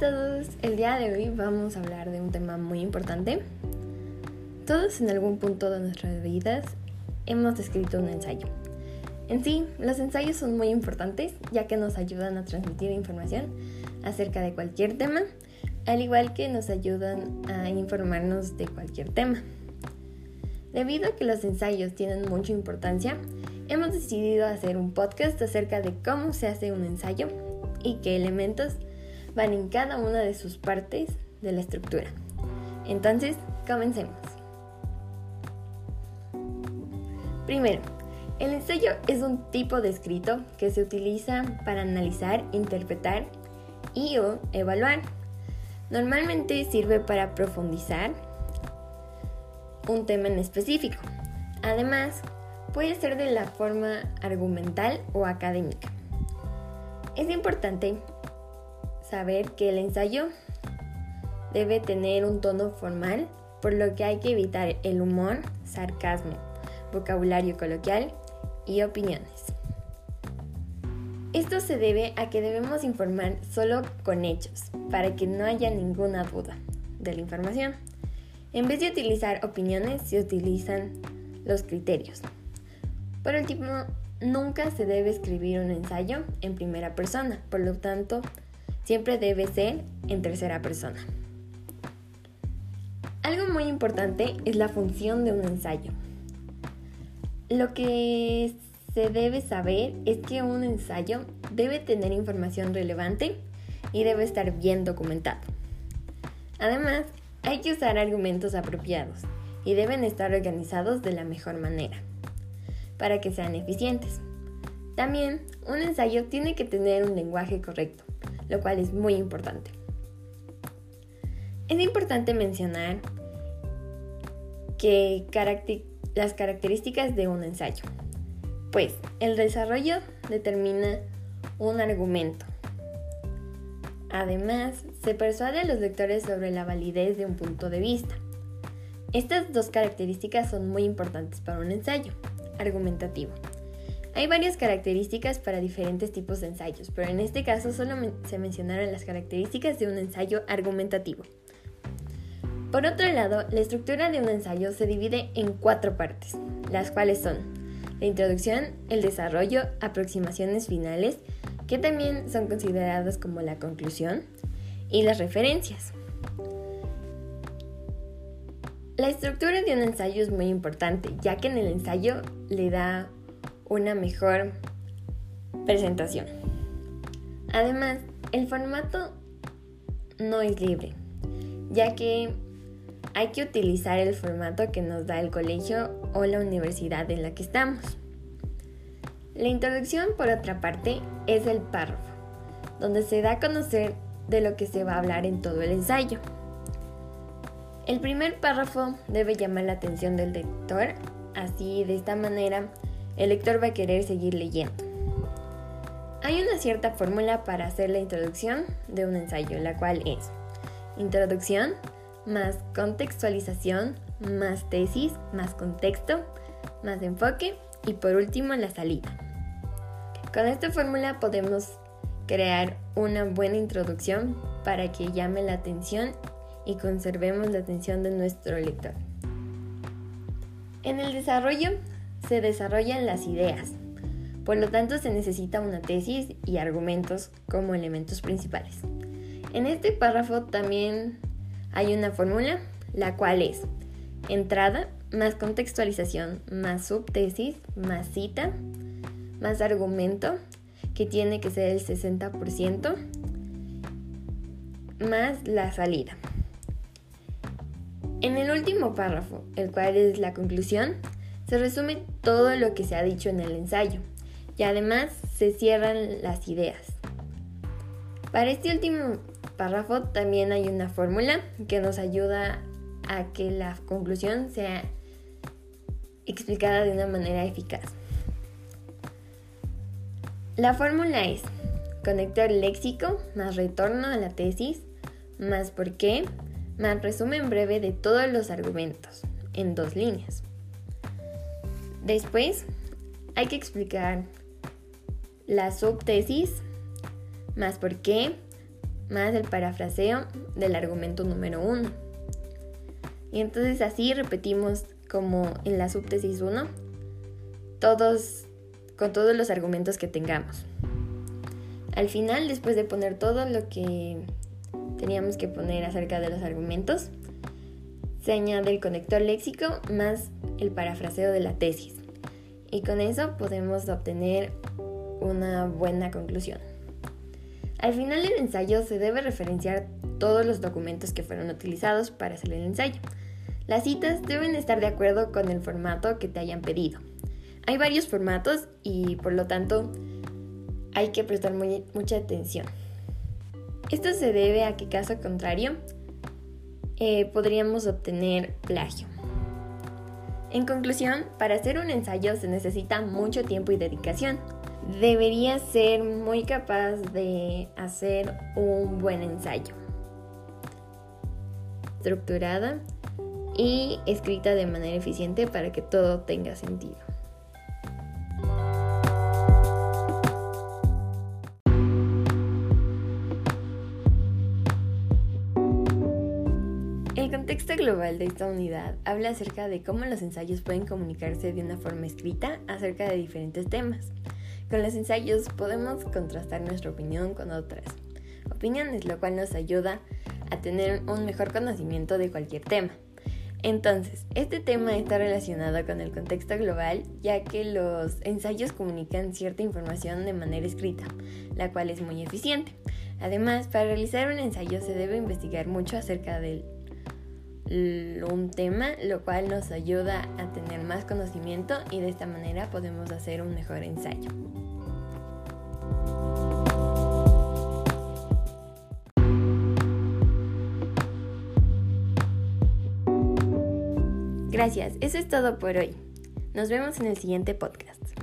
todos, el día de hoy vamos a hablar de un tema muy importante. Todos en algún punto de nuestras vidas hemos escrito un ensayo. En sí, los ensayos son muy importantes ya que nos ayudan a transmitir información acerca de cualquier tema, al igual que nos ayudan a informarnos de cualquier tema. Debido a que los ensayos tienen mucha importancia, hemos decidido hacer un podcast acerca de cómo se hace un ensayo y qué elementos van en cada una de sus partes de la estructura. Entonces, comencemos. Primero, el ensayo es un tipo de escrito que se utiliza para analizar, interpretar y o evaluar. Normalmente sirve para profundizar un tema en específico. Además, puede ser de la forma argumental o académica. Es importante saber que el ensayo debe tener un tono formal, por lo que hay que evitar el humor, sarcasmo, vocabulario coloquial y opiniones. Esto se debe a que debemos informar solo con hechos, para que no haya ninguna duda de la información. En vez de utilizar opiniones, se utilizan los criterios. Por último, nunca se debe escribir un ensayo en primera persona, por lo tanto, siempre debe ser en tercera persona. Algo muy importante es la función de un ensayo. Lo que se debe saber es que un ensayo debe tener información relevante y debe estar bien documentado. Además, hay que usar argumentos apropiados y deben estar organizados de la mejor manera para que sean eficientes. También, un ensayo tiene que tener un lenguaje correcto lo cual es muy importante. Es importante mencionar que las características de un ensayo. Pues el desarrollo determina un argumento. Además, se persuade a los lectores sobre la validez de un punto de vista. Estas dos características son muy importantes para un ensayo argumentativo. Hay varias características para diferentes tipos de ensayos, pero en este caso solo se mencionaron las características de un ensayo argumentativo. Por otro lado, la estructura de un ensayo se divide en cuatro partes, las cuales son la introducción, el desarrollo, aproximaciones finales, que también son consideradas como la conclusión, y las referencias. La estructura de un ensayo es muy importante, ya que en el ensayo le da una mejor presentación. Además, el formato no es libre, ya que hay que utilizar el formato que nos da el colegio o la universidad en la que estamos. La introducción, por otra parte, es el párrafo, donde se da a conocer de lo que se va a hablar en todo el ensayo. El primer párrafo debe llamar la atención del lector, así de esta manera el lector va a querer seguir leyendo. Hay una cierta fórmula para hacer la introducción de un ensayo, la cual es introducción más contextualización más tesis más contexto más enfoque y por último la salida. Con esta fórmula podemos crear una buena introducción para que llame la atención y conservemos la atención de nuestro lector. En el desarrollo se desarrollan las ideas. Por lo tanto, se necesita una tesis y argumentos como elementos principales. En este párrafo también hay una fórmula, la cual es entrada más contextualización más subtesis más cita más argumento, que tiene que ser el 60%, más la salida. En el último párrafo, el cual es la conclusión, se resume todo lo que se ha dicho en el ensayo y además se cierran las ideas. Para este último párrafo también hay una fórmula que nos ayuda a que la conclusión sea explicada de una manera eficaz. La fórmula es conector léxico más retorno a la tesis más por qué más resumen breve de todos los argumentos en dos líneas. Después hay que explicar la subtesis, más por qué, más el parafraseo del argumento número 1. Y entonces así repetimos como en la subtesis 1, todos con todos los argumentos que tengamos. Al final, después de poner todo lo que teníamos que poner acerca de los argumentos, se añade el conector léxico más el parafraseo de la tesis. Y con eso podemos obtener una buena conclusión. Al final del ensayo se debe referenciar todos los documentos que fueron utilizados para hacer el ensayo. Las citas deben estar de acuerdo con el formato que te hayan pedido. Hay varios formatos y por lo tanto hay que prestar mucha atención. Esto se debe a que caso contrario eh, podríamos obtener plagio. En conclusión, para hacer un ensayo se necesita mucho tiempo y dedicación. Deberías ser muy capaz de hacer un buen ensayo. Estructurada y escrita de manera eficiente para que todo tenga sentido. El contexto global de esta unidad habla acerca de cómo los ensayos pueden comunicarse de una forma escrita acerca de diferentes temas. Con los ensayos podemos contrastar nuestra opinión con otras opiniones, lo cual nos ayuda a tener un mejor conocimiento de cualquier tema. Entonces, este tema está relacionado con el contexto global ya que los ensayos comunican cierta información de manera escrita, la cual es muy eficiente. Además, para realizar un ensayo se debe investigar mucho acerca del un tema, lo cual nos ayuda a tener más conocimiento y de esta manera podemos hacer un mejor ensayo. Gracias, eso es todo por hoy. Nos vemos en el siguiente podcast.